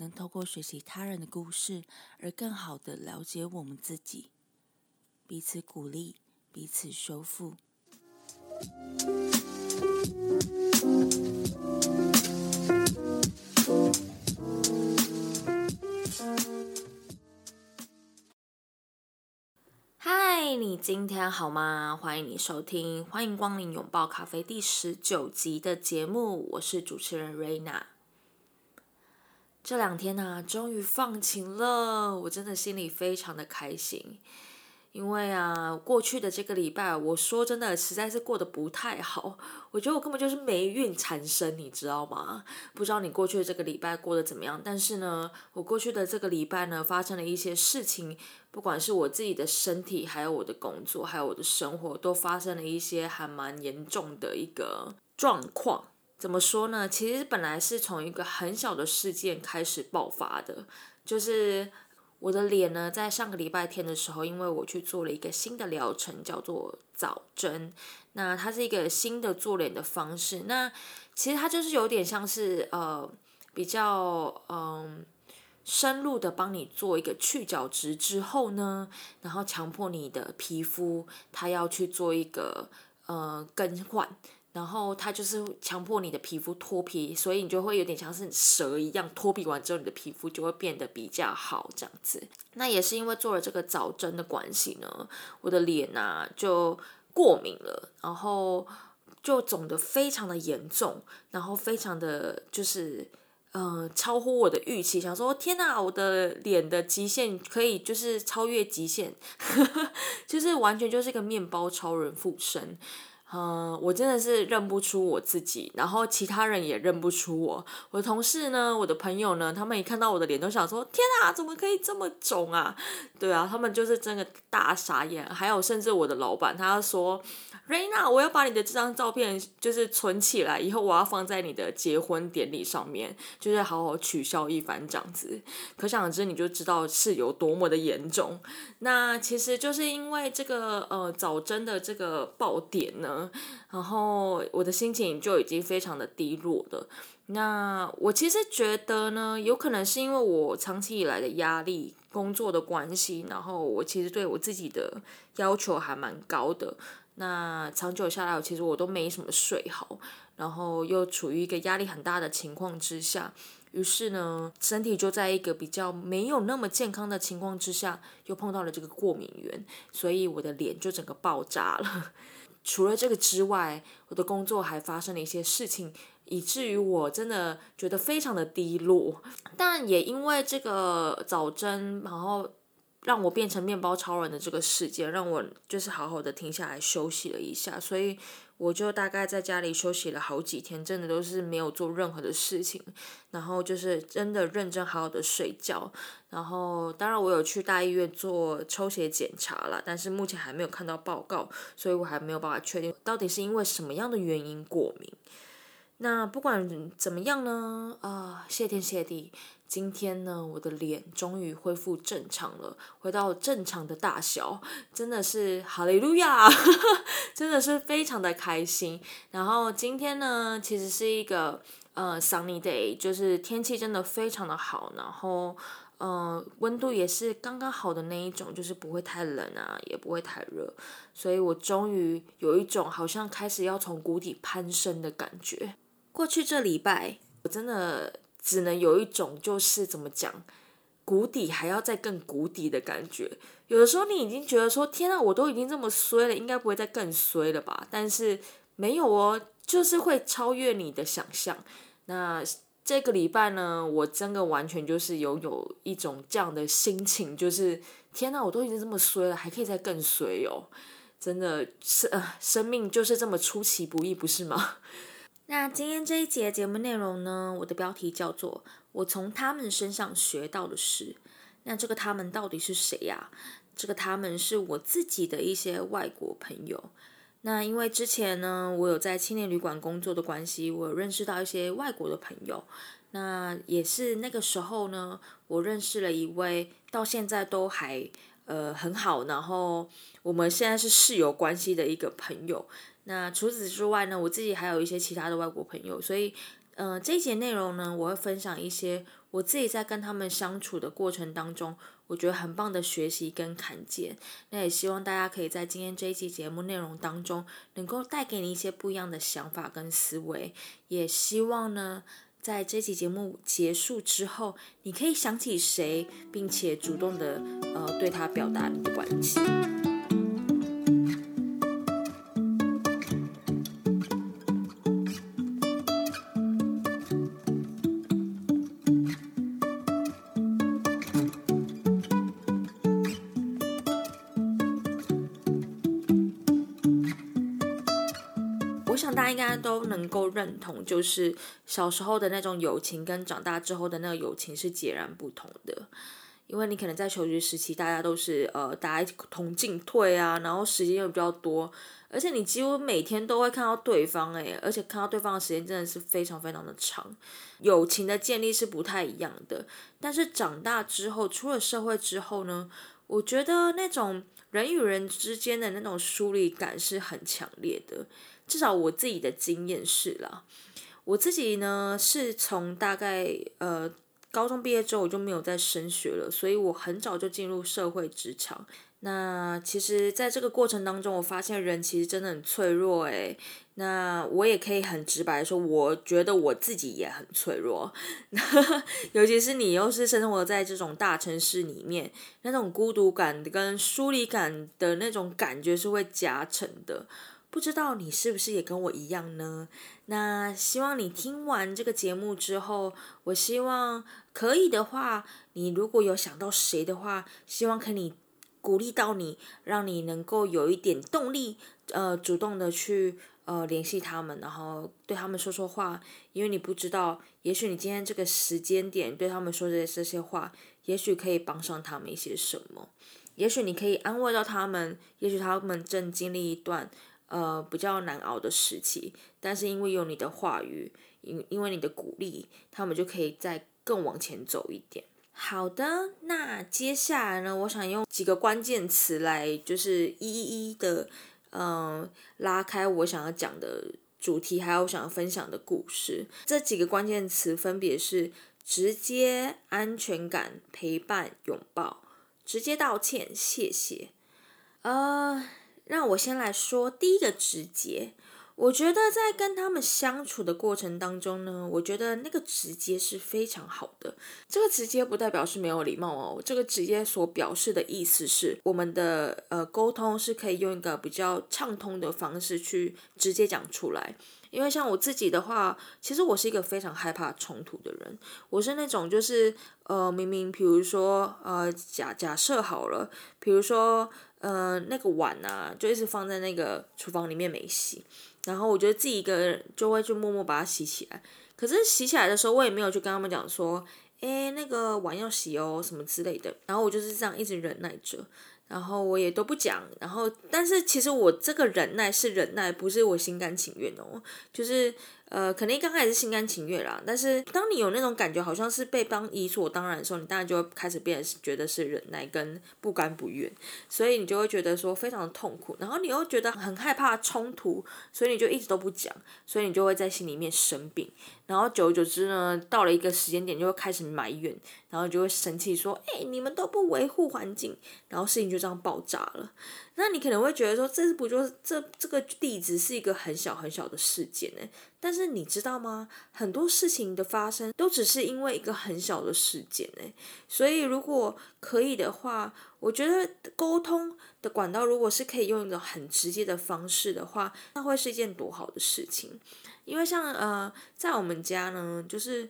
能透过学习他人的故事，而更好的了解我们自己，彼此鼓励，彼此修复。嗨，你今天好吗？欢迎你收听，欢迎光临拥抱咖啡第十九集的节目，我是主持人瑞娜。这两天呢，终于放晴了，我真的心里非常的开心。因为啊，过去的这个礼拜，我说真的，实在是过得不太好。我觉得我根本就是霉运缠身，你知道吗？不知道你过去的这个礼拜过得怎么样？但是呢，我过去的这个礼拜呢，发生了一些事情，不管是我自己的身体，还有我的工作，还有我的生活，都发生了一些还蛮严重的一个状况。怎么说呢？其实本来是从一个很小的事件开始爆发的，就是。我的脸呢，在上个礼拜天的时候，因为我去做了一个新的疗程，叫做早针。那它是一个新的做脸的方式。那其实它就是有点像是呃比较嗯深入的帮你做一个去角质之后呢，然后强迫你的皮肤它要去做一个呃更换。然后它就是强迫你的皮肤脱皮，所以你就会有点像是蛇一样脱皮完之后，你的皮肤就会变得比较好这样子。那也是因为做了这个早针的关系呢，我的脸呐就过敏了，然后就肿得非常的严重，然后非常的就是呃超乎我的预期，想说天哪，我的脸的极限可以就是超越极限，就是完全就是一个面包超人附身。嗯，我真的是认不出我自己，然后其他人也认不出我。我的同事呢，我的朋友呢，他们一看到我的脸都想说：“天啊，怎么可以这么肿啊？”对啊，他们就是真的大傻眼。还有，甚至我的老板，他说。瑞娜，我要把你的这张照片就是存起来，以后我要放在你的结婚典礼上面，就是好好取笑一番这样子。可想而知，你就知道是有多么的严重。那其实就是因为这个呃早针的这个爆点呢，然后我的心情就已经非常的低落了。那我其实觉得呢，有可能是因为我长期以来的压力、工作的关系，然后我其实对我自己的要求还蛮高的。那长久下来，其实我都没什么睡好，然后又处于一个压力很大的情况之下，于是呢，身体就在一个比较没有那么健康的情况之下，又碰到了这个过敏源，所以我的脸就整个爆炸了。除了这个之外，我的工作还发生了一些事情，以至于我真的觉得非常的低落。但也因为这个早针，然后。让我变成面包超人的这个事件，让我就是好好的停下来休息了一下，所以我就大概在家里休息了好几天，真的都是没有做任何的事情，然后就是真的认真好好的睡觉，然后当然我有去大医院做抽血检查了，但是目前还没有看到报告，所以我还没有办法确定到底是因为什么样的原因过敏。那不管怎么样呢，啊，谢天谢地。今天呢，我的脸终于恢复正常了，回到正常的大小，真的是哈利路亚，真的是非常的开心。然后今天呢，其实是一个呃 sunny day，就是天气真的非常的好，然后呃温度也是刚刚好的那一种，就是不会太冷啊，也不会太热，所以我终于有一种好像开始要从谷底攀升的感觉。过去这礼拜，我真的。只能有一种，就是怎么讲，谷底还要再更谷底的感觉。有的时候你已经觉得说，天啊，我都已经这么衰了，应该不会再更衰了吧？但是没有哦，就是会超越你的想象。那这个礼拜呢，我真的完全就是有有一种这样的心情，就是天啊，我都已经这么衰了，还可以再更衰哦！真的是，呃，生命就是这么出其不意，不是吗？那今天这一节节目内容呢，我的标题叫做我从他们身上学到的是，那这个他们到底是谁呀？这个他们是我自己的一些外国朋友。那因为之前呢，我有在青年旅馆工作的关系，我有认识到一些外国的朋友。那也是那个时候呢，我认识了一位到现在都还呃很好，然后我们现在是室友关系的一个朋友。那除此之外呢，我自己还有一些其他的外国朋友，所以，呃，这一节内容呢，我会分享一些我自己在跟他们相处的过程当中，我觉得很棒的学习跟看见。那也希望大家可以在今天这一期节目内容当中，能够带给你一些不一样的想法跟思维。也希望呢，在这期节目结束之后，你可以想起谁，并且主动的呃对他表达你的关心。认同，就是小时候的那种友情跟长大之后的那个友情是截然不同的。因为你可能在求学时期，大家都是呃大家同进退啊，然后时间又比较多，而且你几乎每天都会看到对方，诶，而且看到对方的时间真的是非常非常的长。友情的建立是不太一样的，但是长大之后，出了社会之后呢，我觉得那种人与人之间的那种疏离感是很强烈的。至少我自己的经验是啦，我自己呢是从大概呃高中毕业之后我就没有再升学了，所以我很早就进入社会职场。那其实在这个过程当中，我发现人其实真的很脆弱诶。那我也可以很直白的说，我觉得我自己也很脆弱，尤其是你又是生活在这种大城市里面，那种孤独感跟疏离感的那种感觉是会加成的。不知道你是不是也跟我一样呢？那希望你听完这个节目之后，我希望可以的话，你如果有想到谁的话，希望可以鼓励到你，让你能够有一点动力，呃，主动的去呃联系他们，然后对他们说说话。因为你不知道，也许你今天这个时间点对他们说的这些话，也许可以帮上他们一些什么，也许你可以安慰到他们，也许他们正经历一段。呃，比较难熬的时期，但是因为有你的话语，因因为你的鼓励，他们就可以再更往前走一点。好的，那接下来呢，我想用几个关键词来，就是一一的，嗯，拉开我想要讲的主题，还有我想要分享的故事。这几个关键词分别是直接、安全感、陪伴、拥抱、直接道歉、谢谢。呃。让我先来说第一个直接，我觉得在跟他们相处的过程当中呢，我觉得那个直接是非常好的。这个直接不代表是没有礼貌哦，这个直接所表示的意思是，我们的呃沟通是可以用一个比较畅通的方式去直接讲出来。因为像我自己的话，其实我是一个非常害怕冲突的人。我是那种就是呃，明明比如说呃，假假设好了，比如说呃，那个碗啊，就一直放在那个厨房里面没洗，然后我觉得自己一个人就会去默默把它洗起来。可是洗起来的时候，我也没有去跟他们讲说，哎，那个碗要洗哦，什么之类的。然后我就是这样一直忍耐着。然后我也都不讲，然后但是其实我这个忍耐是忍耐，不是我心甘情愿哦，就是。呃，肯定刚开始是心甘情愿啦，但是当你有那种感觉，好像是被帮理所当然的时候，你当然就会开始变得觉得是忍耐跟不甘不愿，所以你就会觉得说非常的痛苦，然后你又觉得很害怕冲突，所以你就一直都不讲，所以你就会在心里面生病，然后久而久之呢，到了一个时间点就会开始埋怨，然后就会生气说，哎，你们都不维护环境，然后事情就这样爆炸了。那你可能会觉得说，这不就是这这个例子是一个很小很小的事件呢？但是你知道吗？很多事情的发生都只是因为一个很小的事件呢。所以如果可以的话，我觉得沟通的管道如果是可以用一种很直接的方式的话，那会是一件多好的事情。因为像呃，在我们家呢，就是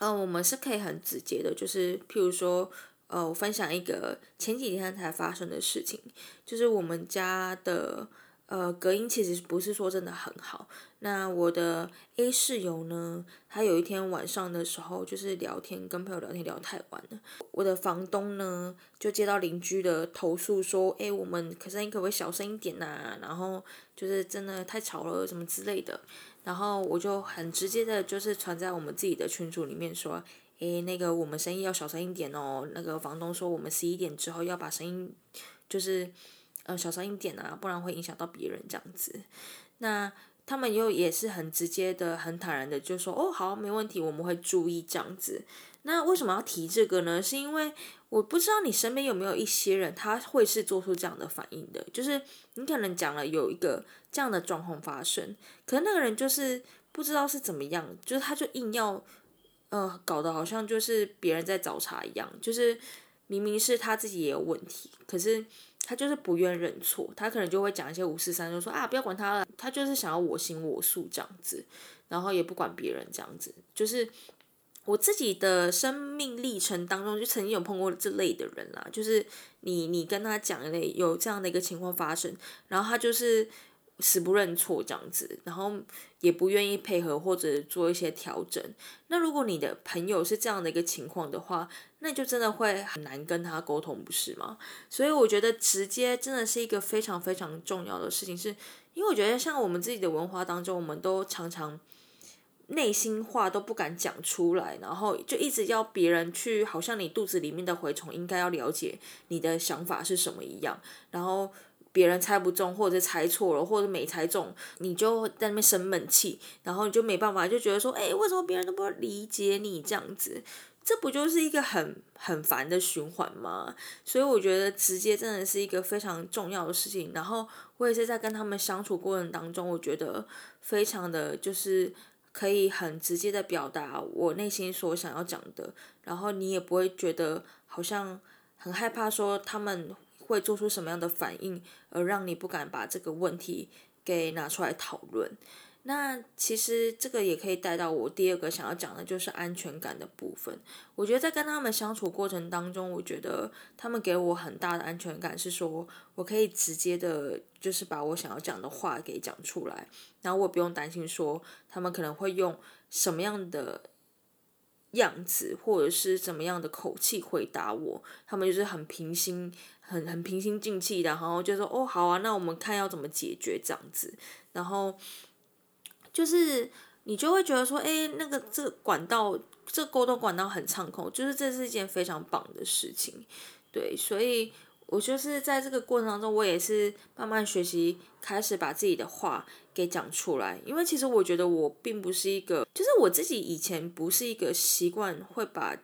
嗯，我们是可以很直接的，就是譬如说。呃，我分享一个前几天才发生的事情，就是我们家的呃，隔音其实不是说真的很好。那我的 A 室友呢，他有一天晚上的时候，就是聊天，跟朋友聊天聊太晚了。我的房东呢，就接到邻居的投诉说，哎，我们可是你可不可以小声一点呐？然后就是真的太吵了，什么之类的。然后我就很直接的，就是传在我们自己的群组里面说，哎，那个我们声音要小声一点哦。那个房东说，我们十一点之后要把声音，就是。呃，小声一点啊，不然会影响到别人这样子。那他们又也是很直接的、很坦然的，就说：“哦，好，没问题，我们会注意这样子。”那为什么要提这个呢？是因为我不知道你身边有没有一些人，他会是做出这样的反应的。就是你可能讲了有一个这样的状况发生，可能那个人就是不知道是怎么样，就是他就硬要呃搞得好像就是别人在找茬一样，就是明明是他自己也有问题，可是。他就是不愿认错，他可能就会讲一些五四三，就说啊，不要管他了，他就是想要我行我素这样子，然后也不管别人这样子。就是我自己的生命历程当中，就曾经有碰过这类的人啦，就是你你跟他讲一类有这样的一个情况发生，然后他就是。死不认错这样子，然后也不愿意配合或者做一些调整。那如果你的朋友是这样的一个情况的话，那就真的会很难跟他沟通，不是吗？所以我觉得直接真的是一个非常非常重要的事情，是因为我觉得像我们自己的文化当中，我们都常常内心话都不敢讲出来，然后就一直要别人去，好像你肚子里面的蛔虫应该要了解你的想法是什么一样，然后。别人猜不中，或者猜错了，或者没猜中，你就在那边生闷气，然后你就没办法，就觉得说，哎，为什么别人都不理解你这样子？这不就是一个很很烦的循环吗？所以我觉得直接真的是一个非常重要的事情。然后我也是在跟他们相处过程当中，我觉得非常的就是可以很直接的表达我内心所想要讲的，然后你也不会觉得好像很害怕说他们。会做出什么样的反应，而让你不敢把这个问题给拿出来讨论？那其实这个也可以带到我第二个想要讲的，就是安全感的部分。我觉得在跟他们相处过程当中，我觉得他们给我很大的安全感，是说我可以直接的，就是把我想要讲的话给讲出来，然后我不用担心说他们可能会用什么样的。样子或者是怎么样的口气回答我，他们就是很平心、很很平心静气的，然后就说：“哦，好啊，那我们看要怎么解决这样子。”然后就是你就会觉得说：“哎，那个这个管道，这个沟通管道很畅通，就是这是一件非常棒的事情。”对，所以。我就是在这个过程当中，我也是慢慢学习，开始把自己的话给讲出来。因为其实我觉得我并不是一个，就是我自己以前不是一个习惯会把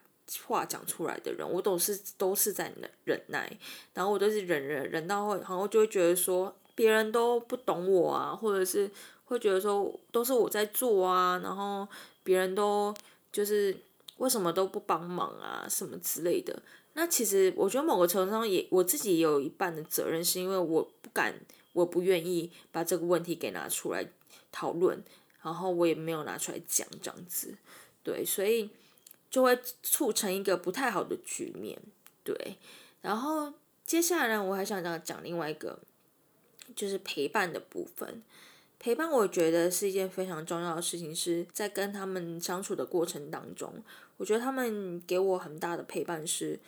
话讲出来的人，我都是都是在忍忍耐，然后我都是忍忍忍到会，然后就会觉得说别人都不懂我啊，或者是会觉得说都是我在做啊，然后别人都就是为什么都不帮忙啊，什么之类的。那其实我觉得某个程度上也我自己也有一半的责任，是因为我不敢，我不愿意把这个问题给拿出来讨论，然后我也没有拿出来讲这样子，对，所以就会促成一个不太好的局面，对。然后接下来呢，我还想讲讲另外一个，就是陪伴的部分。陪伴我觉得是一件非常重要的事情，是在跟他们相处的过程当中，我觉得他们给我很大的陪伴是。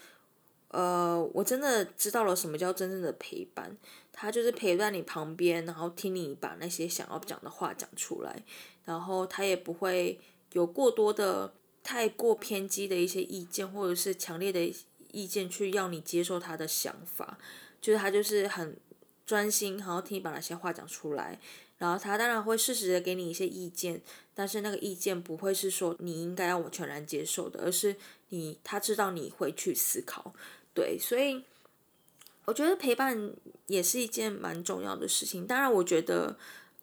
呃，我真的知道了什么叫真正的陪伴，他就是陪在你旁边，然后听你把那些想要讲的话讲出来，然后他也不会有过多的、太过偏激的一些意见，或者是强烈的意见去要你接受他的想法，就是他就是很专心，然后听你把那些话讲出来，然后他当然会适时的给你一些意见，但是那个意见不会是说你应该要我全然接受的，而是你他知道你会去思考。对，所以我觉得陪伴也是一件蛮重要的事情。当然，我觉得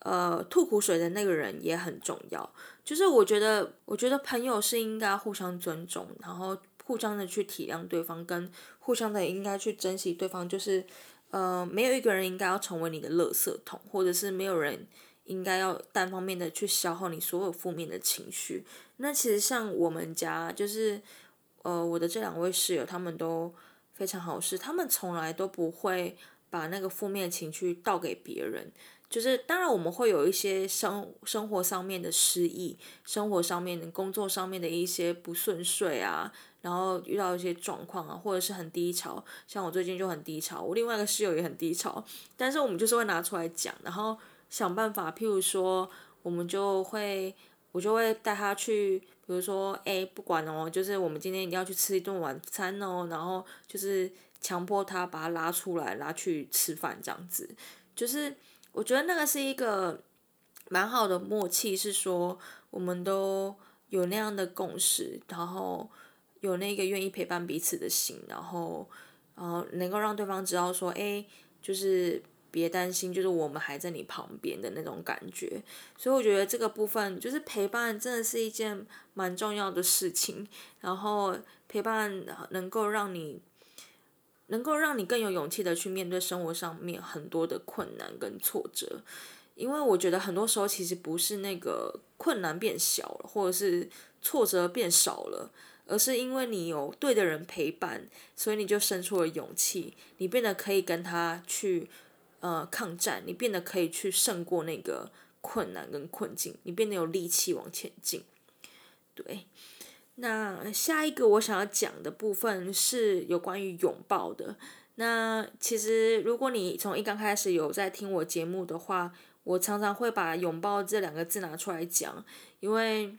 呃，吐苦水的那个人也很重要。就是我觉得，我觉得朋友是应该互相尊重，然后互相的去体谅对方，跟互相的应该去珍惜对方。就是呃，没有一个人应该要成为你的垃圾桶，或者是没有人应该要单方面的去消耗你所有负面的情绪。那其实像我们家，就是呃，我的这两位室友，他们都。非常好，是他们从来都不会把那个负面情绪倒给别人，就是当然我们会有一些生生活上面的失意，生活上面工作上面的一些不顺遂啊，然后遇到一些状况啊，或者是很低潮，像我最近就很低潮，我另外一个室友也很低潮，但是我们就是会拿出来讲，然后想办法，譬如说我们就会我就会带他去，比如说哎不管哦，就是我们今天一定要去吃一顿晚餐哦，然后就是。强迫他把他拉出来，拉去吃饭这样子，就是我觉得那个是一个蛮好的默契，是说我们都有那样的共识，然后有那个愿意陪伴彼此的心，然后然后能够让对方知道说，哎，就是别担心，就是我们还在你旁边的那种感觉。所以我觉得这个部分就是陪伴，真的是一件蛮重要的事情。然后陪伴能够让你。能够让你更有勇气的去面对生活上面很多的困难跟挫折，因为我觉得很多时候其实不是那个困难变小了，或者是挫折变少了，而是因为你有对的人陪伴，所以你就生出了勇气，你变得可以跟他去呃抗战，你变得可以去胜过那个困难跟困境，你变得有力气往前进，对。那下一个我想要讲的部分是有关于拥抱的。那其实如果你从一刚开始有在听我节目的话，我常常会把拥抱这两个字拿出来讲，因为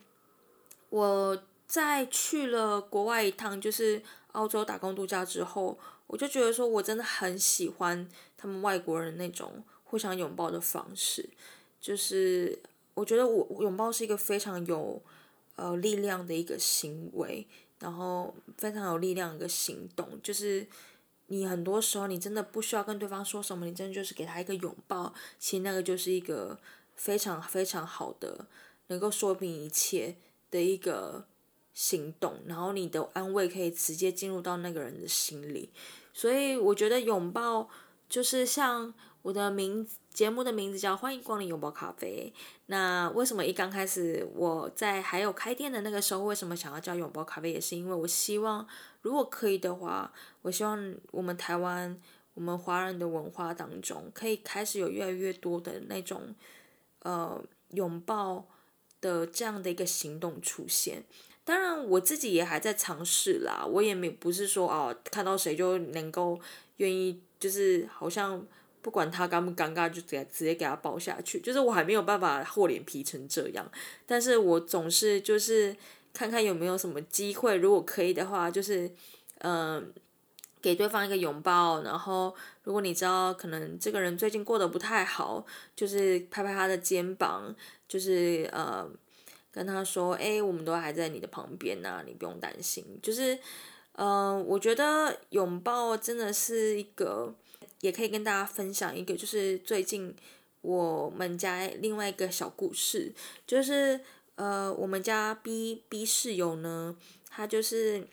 我在去了国外一趟，就是澳洲打工度假之后，我就觉得说我真的很喜欢他们外国人那种互相拥抱的方式，就是我觉得我拥抱是一个非常有。呃，力量的一个行为，然后非常有力量的一个行动，就是你很多时候你真的不需要跟对方说什么，你真的就是给他一个拥抱，其实那个就是一个非常非常好的，能够说明一切的一个行动，然后你的安慰可以直接进入到那个人的心里，所以我觉得拥抱就是像。我的名节目的名字叫《欢迎光临拥抱咖啡》。那为什么一刚开始我在还有开店的那个时候，为什么想要叫拥抱咖啡？也是因为我希望，如果可以的话，我希望我们台湾、我们华人的文化当中，可以开始有越来越多的那种呃拥抱的这样的一个行动出现。当然，我自己也还在尝试啦，我也没不是说哦，看到谁就能够愿意，就是好像。不管他尴不尴尬，就直接直接给他抱下去。就是我还没有办法厚脸皮成这样，但是我总是就是看看有没有什么机会，如果可以的话，就是嗯，给对方一个拥抱。然后如果你知道可能这个人最近过得不太好，就是拍拍他的肩膀，就是呃跟他说：“哎，我们都还在你的旁边呢，你不用担心。”就是嗯，我觉得拥抱真的是一个。也可以跟大家分享一个，就是最近我们家另外一个小故事，就是呃，我们家 B B 室友呢，他就是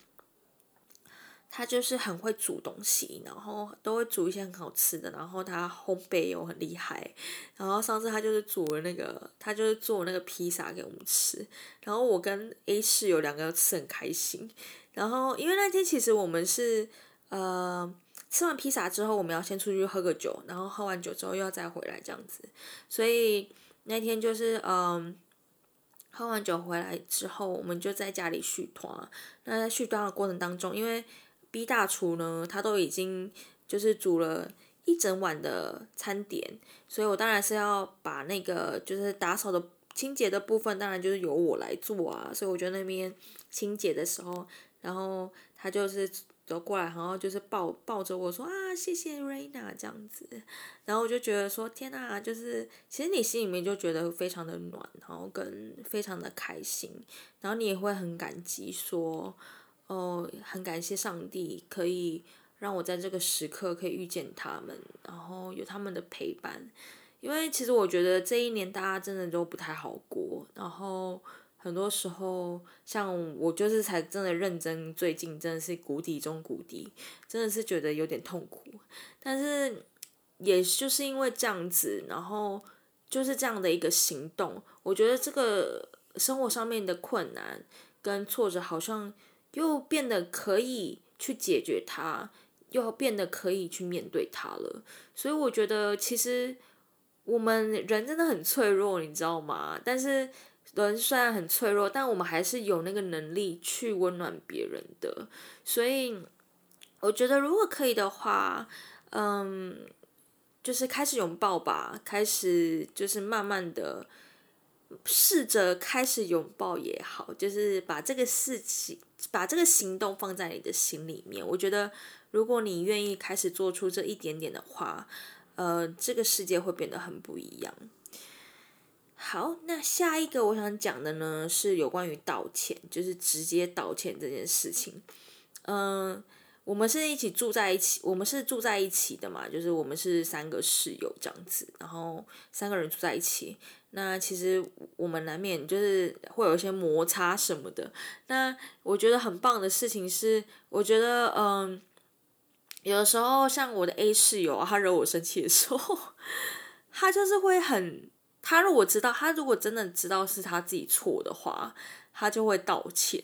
他就是很会煮东西，然后都会煮一些很好吃的，然后他烘焙又很厉害，然后上次他就是煮了那个，他就是做那个披萨给我们吃，然后我跟 A 室友两个吃很开心，然后因为那天其实我们是呃。吃完披萨之后，我们要先出去喝个酒，然后喝完酒之后又要再回来这样子。所以那天就是嗯，喝完酒回来之后，我们就在家里续团。那在续团的过程当中，因为 B 大厨呢，他都已经就是煮了一整晚的餐点，所以我当然是要把那个就是打扫的清洁的部分，当然就是由我来做啊。所以我觉得那边清洁的时候，然后他就是。走过来，然后就是抱抱着我说啊，谢谢瑞娜这样子，然后我就觉得说天哪，就是其实你心里面就觉得非常的暖，然后跟非常的开心，然后你也会很感激说，哦，很感谢上帝可以让我在这个时刻可以遇见他们，然后有他们的陪伴，因为其实我觉得这一年大家真的都不太好过，然后。很多时候，像我就是才真的认真，最近真的是谷底中谷底，真的是觉得有点痛苦。但是，也就是因为这样子，然后就是这样的一个行动，我觉得这个生活上面的困难跟挫折，好像又变得可以去解决它，又变得可以去面对它了。所以，我觉得其实我们人真的很脆弱，你知道吗？但是人虽然很脆弱，但我们还是有那个能力去温暖别人的。所以我觉得，如果可以的话，嗯，就是开始拥抱吧，开始就是慢慢的。试着开始拥抱也好，就是把这个事情、把这个行动放在你的心里面。我觉得，如果你愿意开始做出这一点点的话，呃，这个世界会变得很不一样。好，那下一个我想讲的呢，是有关于道歉，就是直接道歉这件事情。嗯。我们是一起住在一起，我们是住在一起的嘛，就是我们是三个室友这样子，然后三个人住在一起。那其实我们难免就是会有一些摩擦什么的。那我觉得很棒的事情是，我觉得嗯，有的时候像我的 A 室友啊，他惹我生气的时候，他就是会很，他如果知道，他如果真的知道是他自己错的话，他就会道歉。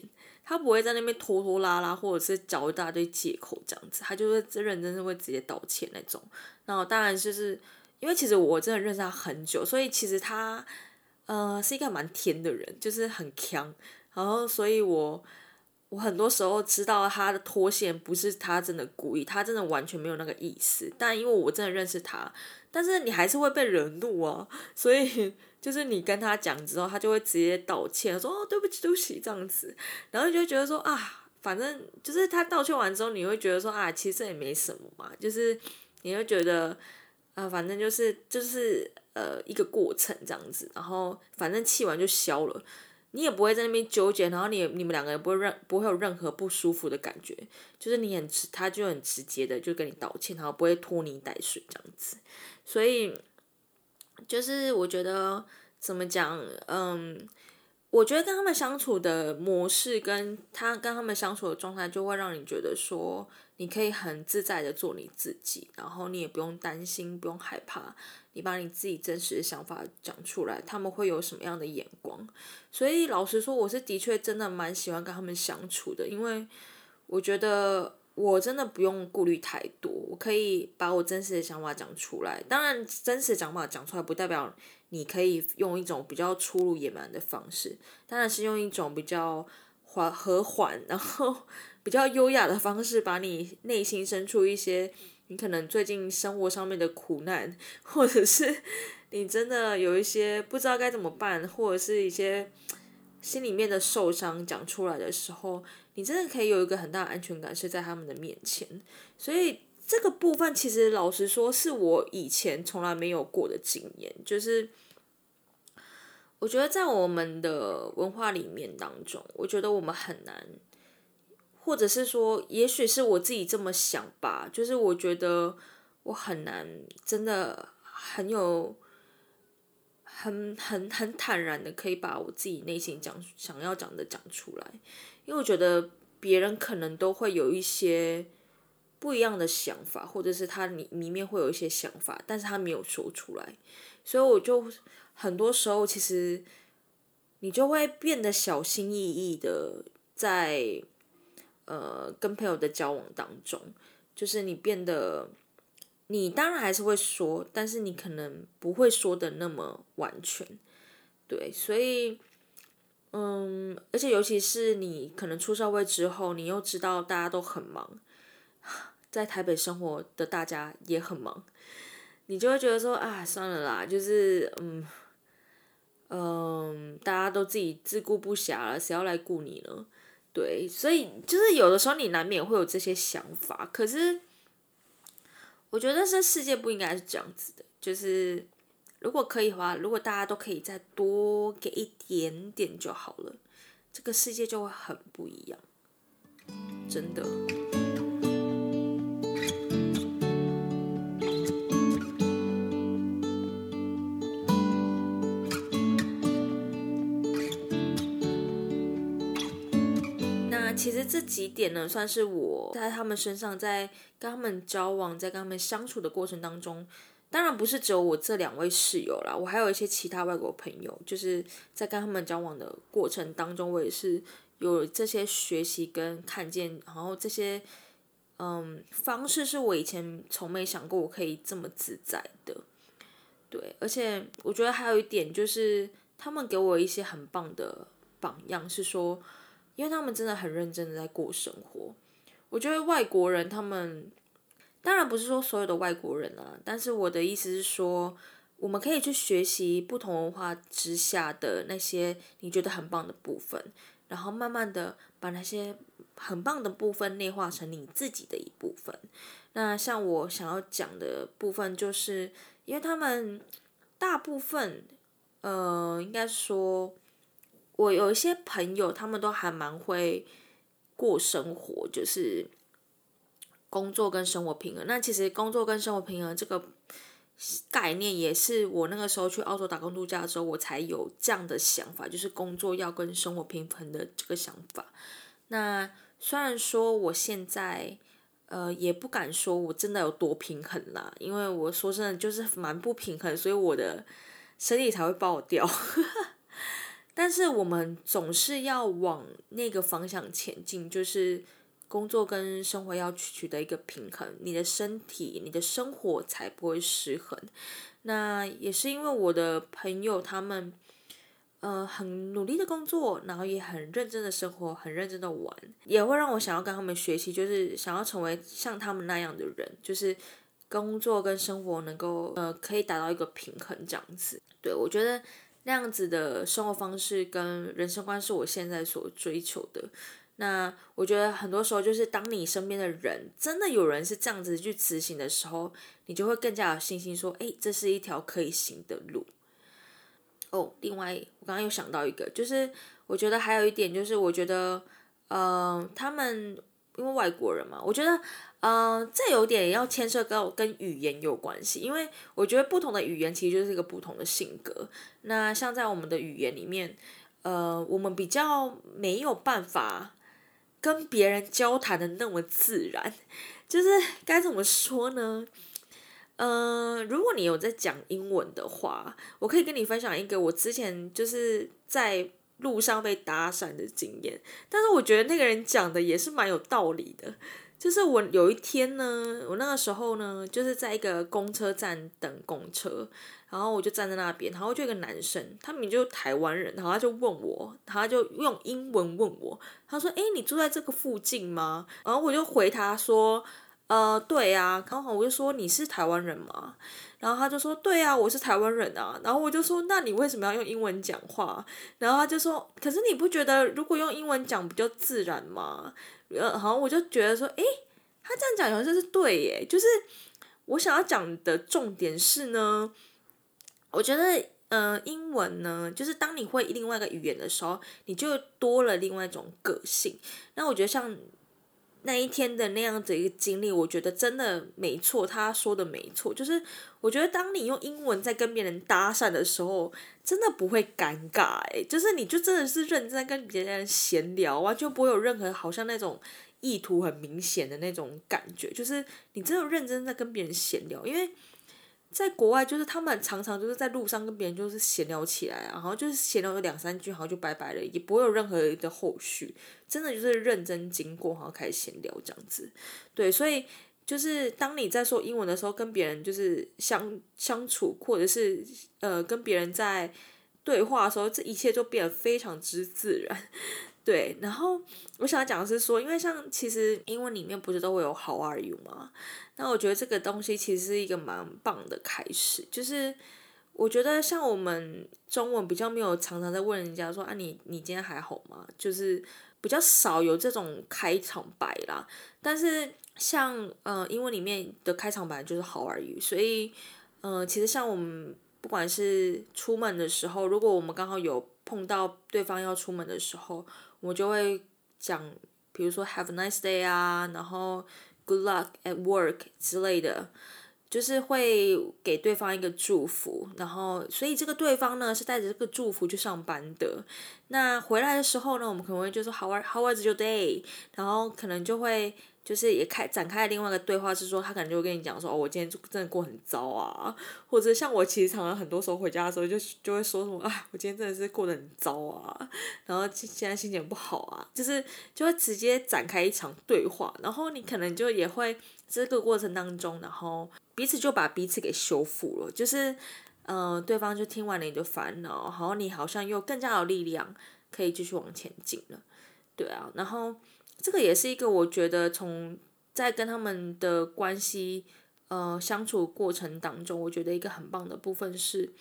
他不会在那边拖拖拉拉，或者是找一大堆借口这样子，他就会认真是会直接道歉那种。然后当然就是因为其实我真的认识他很久，所以其实他呃是一个蛮甜的人，就是很强。然后所以我我很多时候知道他的脱线不是他真的故意，他真的完全没有那个意思。但因为我真的认识他，但是你还是会被惹怒啊，所以。就是你跟他讲之后，他就会直接道歉，说哦对不起对不起这样子，然后你就觉得说啊，反正就是他道歉完之后，你会觉得说啊，其实也没什么嘛，就是你会觉得啊，反正就是就是呃一个过程这样子，然后反正气完就消了，你也不会在那边纠结，然后你你们两个人不会任不会有任何不舒服的感觉，就是你很直，他就很直接的就跟你道歉，然后不会拖泥带水这样子，所以。就是我觉得怎么讲，嗯，我觉得跟他们相处的模式，跟他跟他们相处的状态，就会让你觉得说，你可以很自在的做你自己，然后你也不用担心，不用害怕，你把你自己真实的想法讲出来，他们会有什么样的眼光？所以老实说，我是的确真的蛮喜欢跟他们相处的，因为我觉得。我真的不用顾虑太多，我可以把我真实的想法讲出来。当然，真实的想法讲出来不代表你可以用一种比较粗鲁野蛮的方式，当然是用一种比较缓和缓，然后 比较优雅的方式，把你内心深处一些你可能最近生活上面的苦难，或者是 你真的有一些不知道该怎么办，或者是一些心里面的受伤讲出来的时候。你真的可以有一个很大的安全感，是在他们的面前，所以这个部分其实老实说，是我以前从来没有过的经验。就是我觉得在我们的文化里面当中，我觉得我们很难，或者是说，也许是我自己这么想吧。就是我觉得我很难，真的很有很很很坦然的，可以把我自己内心讲想要讲的讲出来。因为我觉得别人可能都会有一些不一样的想法，或者是他里里面会有一些想法，但是他没有说出来，所以我就很多时候其实你就会变得小心翼翼的在呃跟朋友的交往当中，就是你变得你当然还是会说，但是你可能不会说的那么完全，对，所以。嗯，而且尤其是你可能出社会之后，你又知道大家都很忙，在台北生活的大家也很忙，你就会觉得说啊，算了啦，就是嗯嗯，大家都自己自顾不暇了，谁要来顾你呢？对，所以就是有的时候你难免会有这些想法，可是我觉得这世界不应该是这样子的，就是。如果可以的话，如果大家都可以再多给一点点就好了，这个世界就会很不一样，真的。其实这几点呢，算是我在他们身上，在跟他们交往，在跟他们相处的过程当中。当然不是只有我这两位室友啦，我还有一些其他外国朋友，就是在跟他们交往的过程当中，我也是有这些学习跟看见，然后这些嗯方式是我以前从没想过我可以这么自在的，对，而且我觉得还有一点就是，他们给我一些很棒的榜样，是说，因为他们真的很认真的在过生活。我觉得外国人他们，当然不是说所有的外国人啊，但是我的意思是说，我们可以去学习不同文化之下的那些你觉得很棒的部分，然后慢慢的把那些很棒的部分内化成你自己的一部分。那像我想要讲的部分，就是因为他们大部分，呃，应该说，我有一些朋友，他们都还蛮会。过生活就是工作跟生活平衡。那其实工作跟生活平衡这个概念，也是我那个时候去澳洲打工度假的时候，我才有这样的想法，就是工作要跟生活平衡的这个想法。那虽然说我现在呃也不敢说我真的有多平衡啦，因为我说真的就是蛮不平衡，所以我的身体才会爆掉。但是我们总是要往那个方向前进，就是工作跟生活要取得一个平衡，你的身体、你的生活才不会失衡。那也是因为我的朋友他们，呃，很努力的工作，然后也很认真的生活，很认真的玩，也会让我想要跟他们学习，就是想要成为像他们那样的人，就是工作跟生活能够呃可以达到一个平衡这样子。对我觉得。那样子的生活方式跟人生观是我现在所追求的。那我觉得很多时候就是当你身边的人真的有人是这样子去执行的时候，你就会更加有信心说：“哎，这是一条可以行的路。”哦，另外我刚刚又想到一个，就是我觉得还有一点就是，我觉得，呃，他们因为外国人嘛，我觉得。嗯，这有点要牵涉到跟语言有关系，因为我觉得不同的语言其实就是一个不同的性格。那像在我们的语言里面，呃，我们比较没有办法跟别人交谈的那么自然，就是该怎么说呢？嗯，如果你有在讲英文的话，我可以跟你分享一个我之前就是在路上被搭讪的经验，但是我觉得那个人讲的也是蛮有道理的。就是我有一天呢，我那个时候呢，就是在一个公车站等公车，然后我就站在那边，然后就一个男生，他明明就台湾人，然后他就问我，他就用英文问我，他说：“哎，你住在这个附近吗？”然后我就回他说：“呃，对啊。”刚好我就说：“你是台湾人吗？”然后他就说：“对啊，我是台湾人啊。”然后我就说：“那你为什么要用英文讲话？”然后他就说：“可是你不觉得如果用英文讲比较自然吗？”然后我就觉得说，诶，他这样讲好像是对耶。就是我想要讲的重点是呢，我觉得，呃，英文呢，就是当你会另外一个语言的时候，你就多了另外一种个性。那我觉得像那一天的那样子一个经历，我觉得真的没错，他说的没错。就是我觉得当你用英文在跟别人搭讪的时候，真的不会尴尬诶，就是你就真的是认真跟别人闲聊完全不会有任何好像那种意图很明显的那种感觉，就是你真的认真在跟别人闲聊，因为在国外就是他们常常就是在路上跟别人就是闲聊起来啊，然后就是闲聊有两三句，好像就拜拜了，也不会有任何的后续，真的就是认真经过，然后开始闲聊这样子，对，所以。就是当你在说英文的时候，跟别人就是相相处，或者是呃跟别人在对话的时候，这一切就变得非常之自然。对，然后我想讲的是说，因为像其实英文里面不是都会有 How are you 吗？那我觉得这个东西其实是一个蛮棒的开始。就是我觉得像我们中文比较没有常常在问人家说啊你你今天还好吗？就是比较少有这种开场白啦，但是。像呃，英文里面的开场白就是 How are you？所以，呃，其实像我们不管是出门的时候，如果我们刚好有碰到对方要出门的时候，我就会讲，比如说 Have a nice day 啊，然后 Good luck at work 之类的，就是会给对方一个祝福。然后，所以这个对方呢是带着这个祝福去上班的。那回来的时候呢，我们可能会就说 How are How was your day？然后可能就会。就是也开展开了另外一个对话，是说他可能就会跟你讲说，哦，我今天真的过很糟啊，或者像我其实常常很多时候回家的时候就就会说什么，啊，我今天真的是过得很糟啊，然后现在心情不好啊，就是就会直接展开一场对话，然后你可能就也会这个过程当中，然后彼此就把彼此给修复了，就是呃，对方就听完了你的烦恼，然后你好像又更加有力量可以继续往前进了，对啊，然后这个也是一个我觉得从在跟他们的关系呃相处过程当中，我觉得一个很棒的部分是，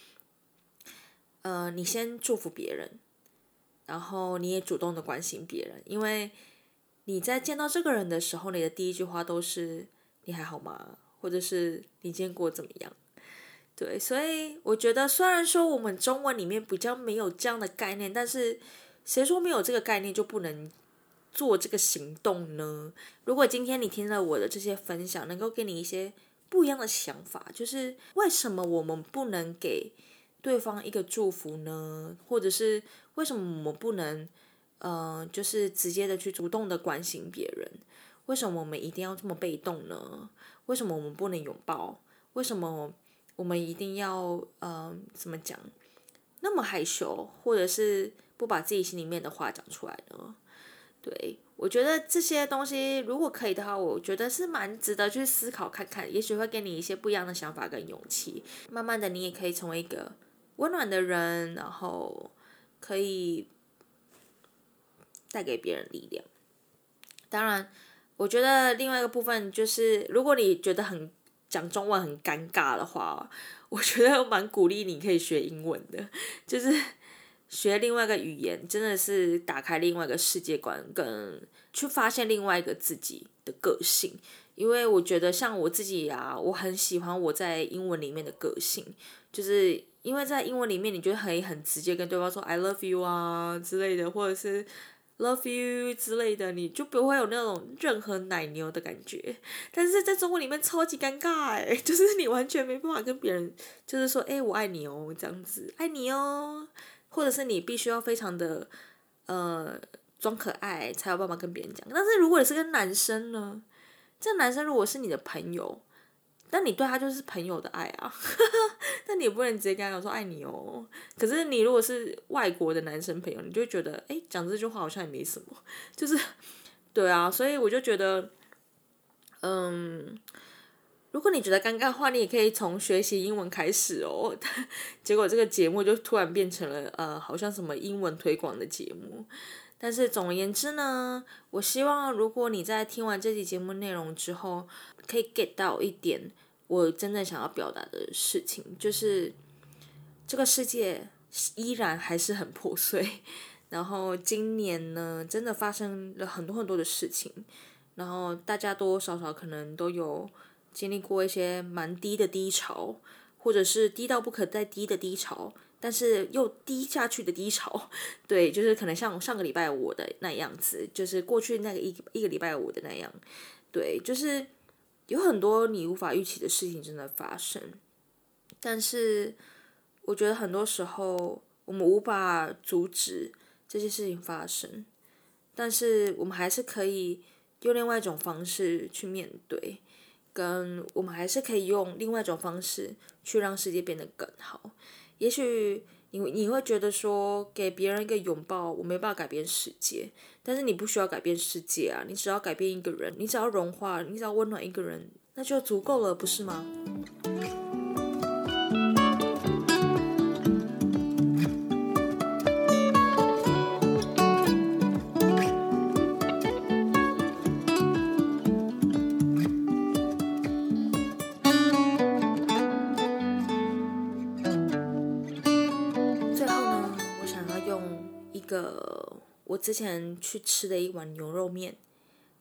呃，你先祝福别人，然后你也主动的关心别人，因为你在见到这个人的时候，你的第一句话都是你还好吗？或者是你今天过怎么样？对，所以我觉得，虽然说我们中文里面比较没有这样的概念，但是谁说没有这个概念就不能做这个行动呢？如果今天你听了我的这些分享，能够给你一些不一样的想法，就是为什么我们不能给对方一个祝福呢？或者是为什么我们不能，呃，就是直接的去主动的关心别人？为什么我们一定要这么被动呢？为什么我们不能拥抱？为什么？我们一定要呃怎么讲，那么害羞，或者是不把自己心里面的话讲出来呢？对我觉得这些东西如果可以的话，我觉得是蛮值得去思考看看，也许会给你一些不一样的想法跟勇气。慢慢的，你也可以成为一个温暖的人，然后可以带给别人力量。当然，我觉得另外一个部分就是，如果你觉得很。讲中文很尴尬的话，我觉得蛮鼓励你可以学英文的，就是学另外一个语言，真的是打开另外一个世界观，跟去发现另外一个自己的个性。因为我觉得像我自己啊，我很喜欢我在英文里面的个性，就是因为在英文里面，你就可以很直接跟对方说 “I love you” 啊之类的，或者是。Love you 之类的，你就不会有那种任何奶牛的感觉。但是在中文里面超级尴尬哎，就是你完全没办法跟别人，就是说，哎，我爱你哦，这样子，爱你哦，或者是你必须要非常的呃装可爱，才有办法跟别人讲。但是如果你是个男生呢，这男生如果是你的朋友。但你对他就是朋友的爱啊，但你也不能直接跟他讲说爱你哦。可是你如果是外国的男生朋友，你就觉得，哎，讲这句话好像也没什么，就是，对啊。所以我就觉得，嗯，如果你觉得尴尬的话，你也可以从学习英文开始哦。结果这个节目就突然变成了呃，好像什么英文推广的节目。但是总而言之呢，我希望如果你在听完这期节目内容之后，可以 get 到一点我真正想要表达的事情，就是这个世界依然还是很破碎。然后今年呢，真的发生了很多很多的事情，然后大家多多少少可能都有经历过一些蛮低的低潮，或者是低到不可再低的低潮。但是又低下去的低潮，对，就是可能像上个礼拜五的那样子，就是过去那个一一个礼拜五的那样，对，就是有很多你无法预期的事情正在发生。但是我觉得很多时候我们无法阻止这些事情发生，但是我们还是可以用另外一种方式去面对，跟我们还是可以用另外一种方式去让世界变得更好。也许你你会觉得说给别人一个拥抱，我没办法改变世界，但是你不需要改变世界啊，你只要改变一个人，你只要融化，你只要温暖一个人，那就足够了，不是吗？我之前去吃的一碗牛肉面，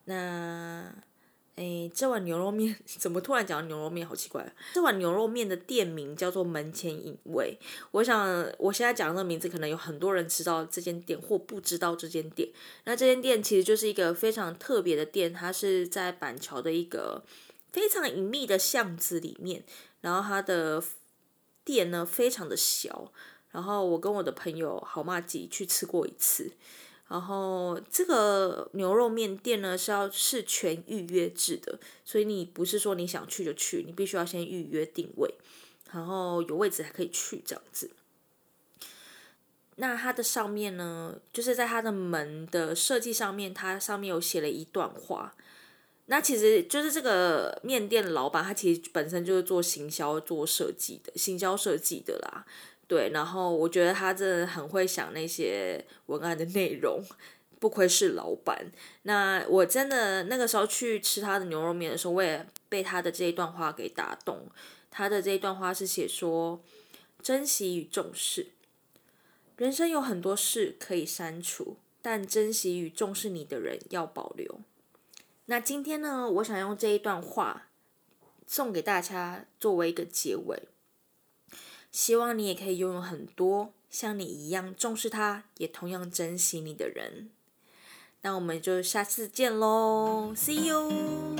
那，诶，这碗牛肉面 怎么突然讲牛肉面？好奇怪。这碗牛肉面的店名叫做门前影味。我想我现在讲这个名字，可能有很多人知道这间店或不知道这间店。那这间店其实就是一个非常特别的店，它是在板桥的一个非常隐秘的巷子里面，然后它的店呢非常的小。然后我跟我的朋友好骂吉去吃过一次。然后这个牛肉面店呢是要是全预约制的，所以你不是说你想去就去，你必须要先预约定位，然后有位置才可以去这样子。那它的上面呢，就是在它的门的设计上面，它上面有写了一段话，那其实就是这个面店老板，他其实本身就是做行销、做设计的，行销设计的啦。对，然后我觉得他真的很会想那些文案的内容，不愧是老板。那我真的那个时候去吃他的牛肉面的时候，我也被他的这一段话给打动。他的这一段话是写说：珍惜与重视，人生有很多事可以删除，但珍惜与重视你的人要保留。那今天呢，我想用这一段话送给大家作为一个结尾，希望你也可以拥有很多像你一样重视他，也同样珍惜你的人。那我们就下次见喽，See you。